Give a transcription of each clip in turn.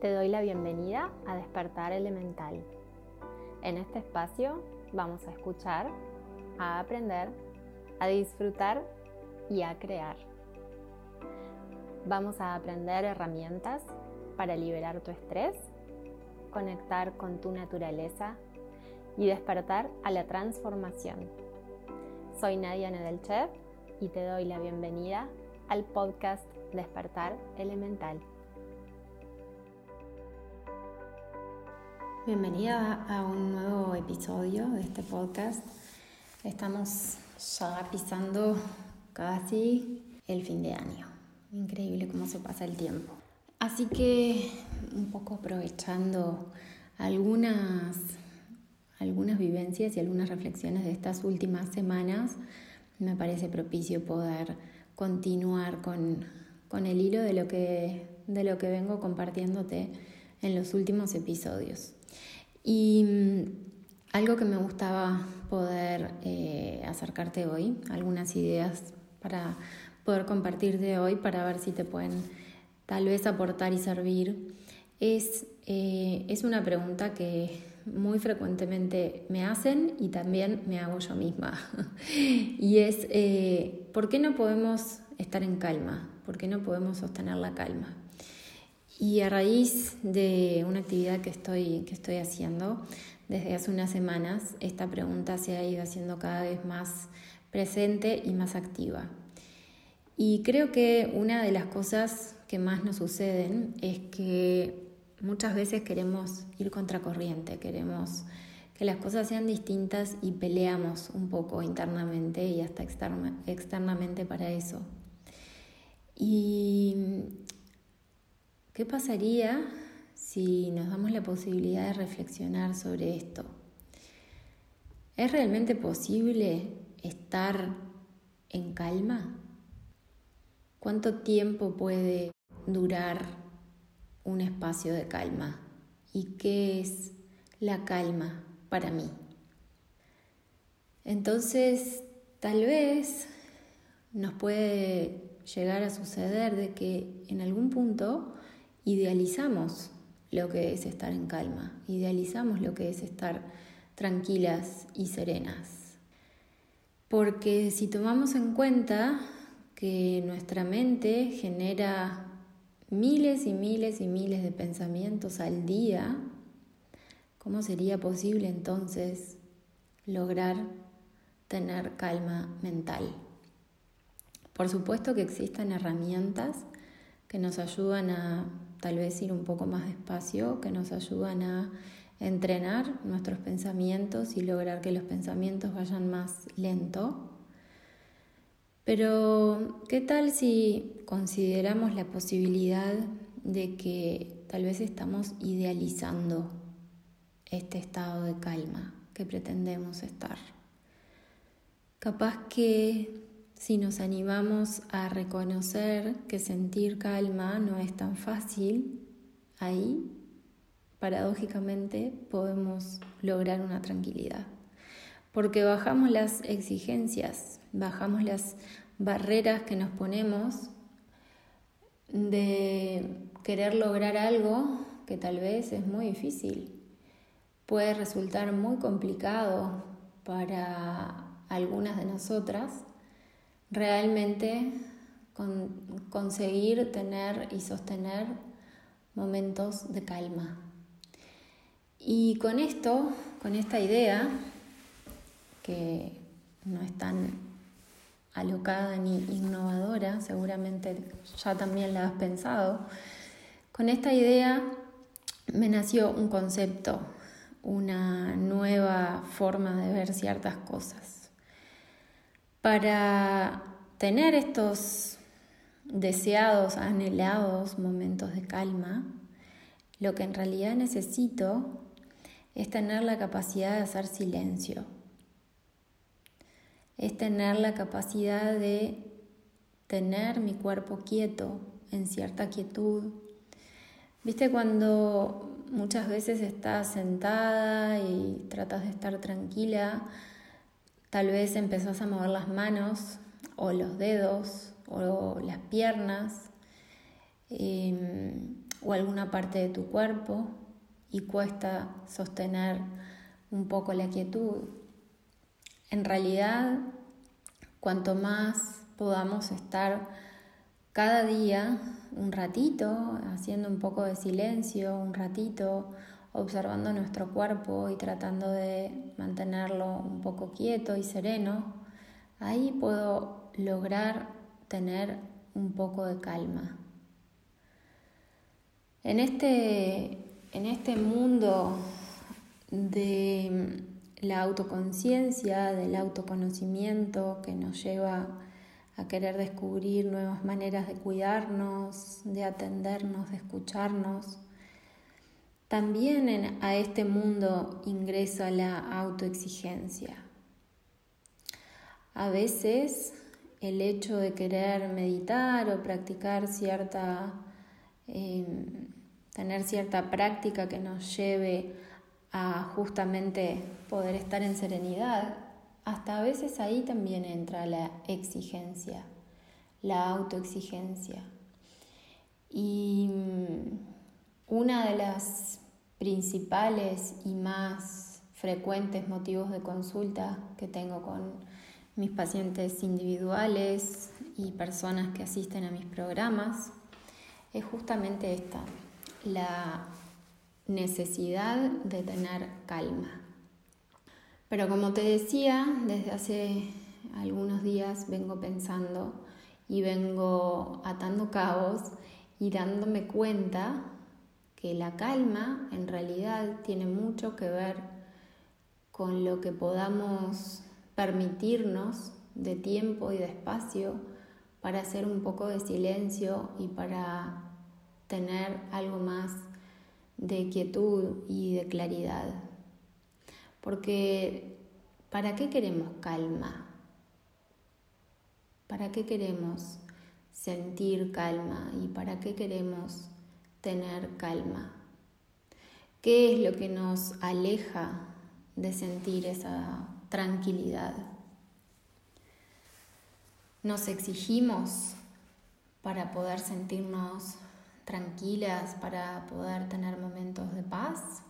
Te doy la bienvenida a Despertar Elemental. En este espacio vamos a escuchar, a aprender, a disfrutar y a crear. Vamos a aprender herramientas para liberar tu estrés, conectar con tu naturaleza y despertar a la transformación. Soy Nadia Nedelchev y te doy la bienvenida al podcast Despertar Elemental. Bienvenida a un nuevo episodio de este podcast. Estamos ya pisando casi el fin de año. Increíble cómo se pasa el tiempo. Así que un poco aprovechando algunas, algunas vivencias y algunas reflexiones de estas últimas semanas, me parece propicio poder continuar con, con el hilo de lo, que, de lo que vengo compartiéndote en los últimos episodios. Y mm, algo que me gustaba poder eh, acercarte hoy, algunas ideas para poder compartirte hoy para ver si te pueden tal vez aportar y servir, es, eh, es una pregunta que muy frecuentemente me hacen y también me hago yo misma. y es, eh, ¿por qué no podemos estar en calma? ¿Por qué no podemos sostener la calma? Y a raíz de una actividad que estoy, que estoy haciendo desde hace unas semanas, esta pregunta se ha ido haciendo cada vez más presente y más activa. Y creo que una de las cosas que más nos suceden es que muchas veces queremos ir contracorriente, queremos que las cosas sean distintas y peleamos un poco internamente y hasta externamente para eso. Y ¿Qué pasaría si nos damos la posibilidad de reflexionar sobre esto? ¿Es realmente posible estar en calma? ¿Cuánto tiempo puede durar un espacio de calma? ¿Y qué es la calma para mí? Entonces, tal vez nos puede llegar a suceder de que en algún punto idealizamos lo que es estar en calma, idealizamos lo que es estar tranquilas y serenas. Porque si tomamos en cuenta que nuestra mente genera miles y miles y miles de pensamientos al día, ¿cómo sería posible entonces lograr tener calma mental? Por supuesto que existen herramientas que nos ayudan a tal vez ir un poco más despacio, que nos ayudan a entrenar nuestros pensamientos y lograr que los pensamientos vayan más lento. Pero, ¿qué tal si consideramos la posibilidad de que tal vez estamos idealizando este estado de calma que pretendemos estar? Capaz que si nos animamos a reconocer que sentir calma no es tan fácil, ahí, paradójicamente, podemos lograr una tranquilidad. Porque bajamos las exigencias, bajamos las barreras que nos ponemos de querer lograr algo que tal vez es muy difícil. Puede resultar muy complicado para algunas de nosotras realmente conseguir tener y sostener momentos de calma. Y con esto, con esta idea, que no es tan alocada ni innovadora, seguramente ya también la has pensado, con esta idea me nació un concepto, una nueva forma de ver ciertas cosas. Para tener estos deseados, anhelados momentos de calma, lo que en realidad necesito es tener la capacidad de hacer silencio, es tener la capacidad de tener mi cuerpo quieto, en cierta quietud. ¿Viste cuando muchas veces estás sentada y tratas de estar tranquila? Tal vez empezás a mover las manos o los dedos o las piernas em, o alguna parte de tu cuerpo y cuesta sostener un poco la quietud. En realidad, cuanto más podamos estar cada día un ratito, haciendo un poco de silencio, un ratito, observando nuestro cuerpo y tratando de mantenerlo un poco quieto y sereno, ahí puedo lograr tener un poco de calma. En este, en este mundo de la autoconciencia, del autoconocimiento que nos lleva a querer descubrir nuevas maneras de cuidarnos, de atendernos, de escucharnos. También a este mundo ingresa la autoexigencia. A veces el hecho de querer meditar o practicar cierta, em, tener cierta práctica que nos lleve a justamente poder estar en serenidad, hasta a veces ahí también entra la exigencia, la autoexigencia. Y una de las principales y más frecuentes motivos de consulta que tengo con mis pacientes individuales y personas que asisten a mis programas es justamente esta, la necesidad de tener calma. Pero como te decía, desde hace algunos días vengo pensando y vengo atando cabos y dándome cuenta que la calma en realidad tiene mucho que ver con lo que podamos permitirnos de tiempo y de espacio para hacer un poco de silencio y para tener algo más de quietud y de claridad. Porque ¿para qué queremos calma? ¿Para qué queremos sentir calma? ¿Y para qué queremos tener calma? ¿Qué es lo que nos aleja de sentir esa tranquilidad? Nos exigimos para poder sentirnos tranquilas para poder tener momentos de paz?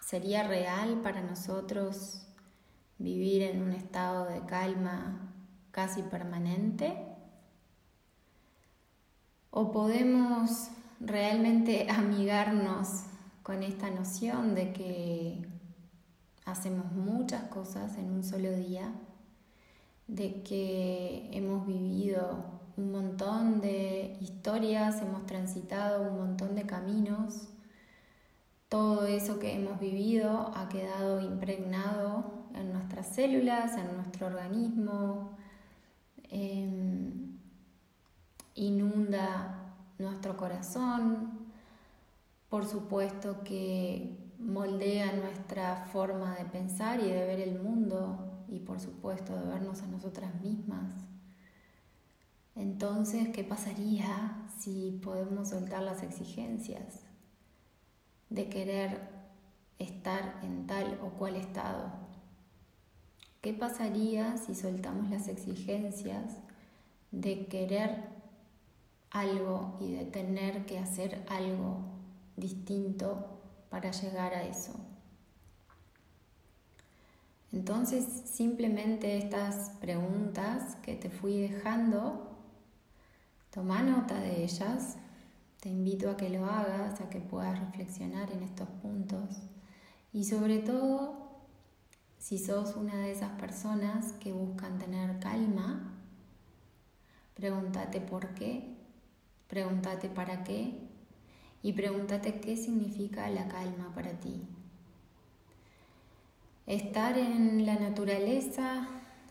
¿Sería real para nosotros vivir en un estado de calma casi permanente? ¿O podemos realmente amigarnos con esta noción de que hacemos muchas cosas en un solo día, de que hemos vivido un montón de historias, hemos transitado un montón de caminos. Todo eso que hemos vivido ha quedado impregnado en nuestras células, en nuestro organismo, em, inunda nuestro corazón, por supuesto que moldea nuestra forma de pensar y de ver el mundo y por supuesto de vernos a nosotras mismas. Entonces, ¿qué pasaría si podemos soltar las exigencias de querer estar en tal o cual estado? ¿Qué pasaría si soltamos las exigencias de querer algo y de tener que hacer algo distinto para llegar a eso? Entonces, simplemente estas preguntas que te fui dejando Toma nota de ellas. Te invito a que lo hagas, a que puedas reflexionar en estos puntos. Y sobre todo, si sos una de esas personas que buscan tener calma, pregúntate por qué, pregúntate para qué y pregúntate qué significa la calma para ti. Estar en la naturaleza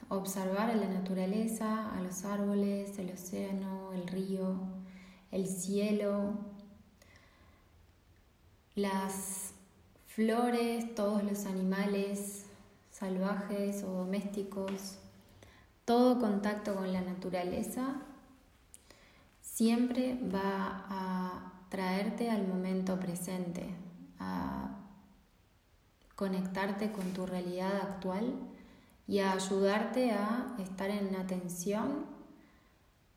observar a la naturaleza, a los árboles, el océano, el río, el cielo, las flores, todos los animales salvajes o domésticos, todo contacto con la naturaleza siempre va a traerte al momento presente, a conectarte con tu realidad actual y a ayudarte a estar en atención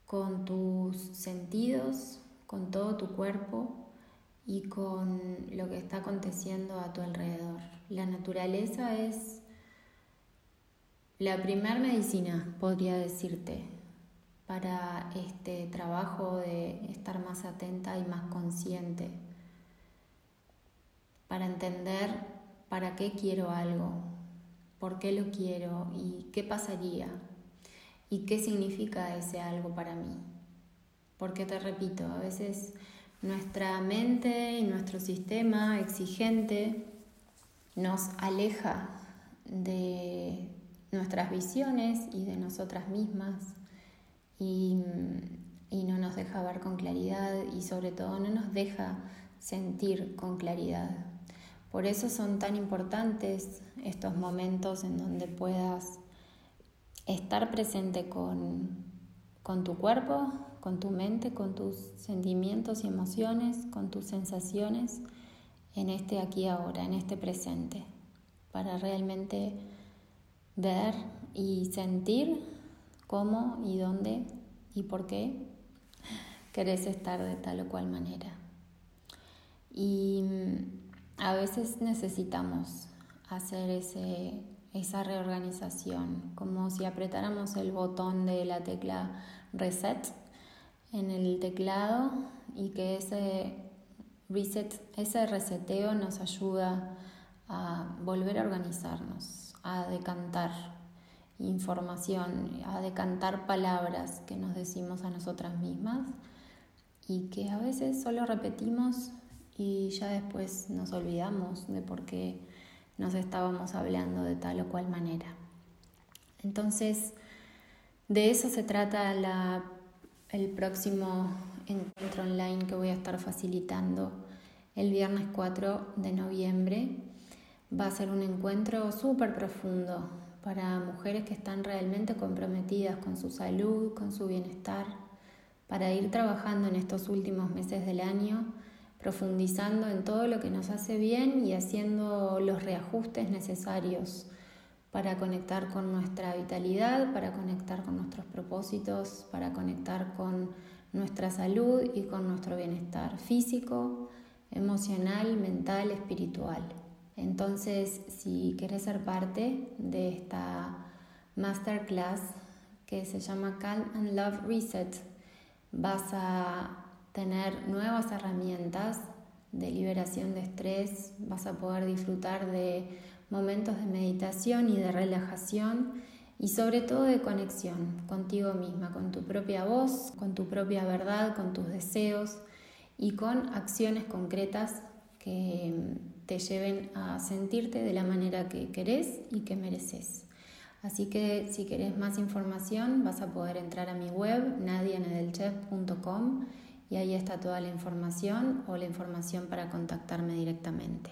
con tus sentidos, con todo tu cuerpo y con lo que está aconteciendo a tu alrededor. La naturaleza es la primer medicina, podría decirte, para este trabajo de estar más atenta y más consciente, para entender para qué quiero algo, por qué lo quiero y qué pasaría y qué significa ese algo para mí. Porque te repito, a veces nuestra mente y nuestro sistema exigente nos aleja de nuestras visiones y de nosotras mismas y, no nos deja ver con claridad y sobre todo no nos deja sentir con claridad. Por eso son tan importantes estos momentos en donde puedas estar presente con, con tu cuerpo, con tu mente, con tus sentimientos y emociones, con tus sensaciones en este aquí ahora, en este presente, para realmente ver y sentir cómo y dónde y por qué querés estar de tal o cual manera. Y mm, a veces necesitamos hacer ese esa reorganización, como si apretáramos el botón de la tecla reset en el teclado y que ese reset, ese reseteo nos ayuda a volver a organizarnos, a decantar información, a decantar palabras que nos decimos a nosotras mismas y que a veces solo repetimos y ya después nos olvidamos de por qué nos estábamos hablando de tal o cual manera. Entonces, de eso se trata el próximo encuentro online que voy a estar facilitando el viernes 4 de noviembre. Va a ser un encuentro súper profundo para mujeres que están realmente comprometidas con su salud, con su bienestar, para ir trabajando en estos últimos meses del año profundizando en todo lo que nos hace bien y haciendo los reajustes necesarios para conectar con nuestra vitalidad, para conectar con nuestros propósitos, para conectar con nuestra salud y con nuestro bienestar físico, emocional, mental, espiritual. Entonces, si quieres ser parte de esta masterclass que se llama Calm and Love Reset, vas a tener nuevas herramientas de liberación de estrés, vas a poder disfrutar de momentos de meditación y de relajación y sobre todo de conexión contigo misma, con tu propia voz, con tu propia verdad, con tus deseos y con acciones concretas que te lleven a sentirte de la manera que querés y que mereces. Así que si querés más información vas a poder entrar a mi web nadianedelchef.com y ahí está toda la información o la información para contactarme directamente.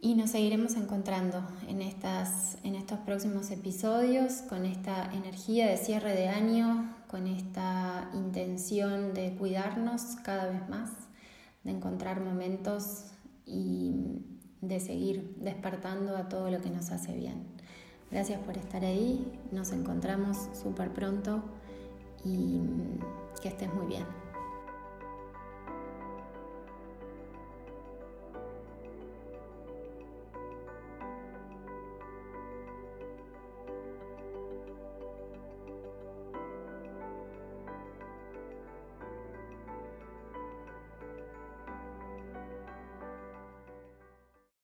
Y nos seguiremos encontrando en, estas, en estos próximos episodios con esta energía de cierre de año, con esta intención de cuidarnos cada vez más, de encontrar momentos y de seguir despertando a todo lo que nos hace bien. Gracias por estar ahí, nos encontramos súper pronto y que estés muy bien.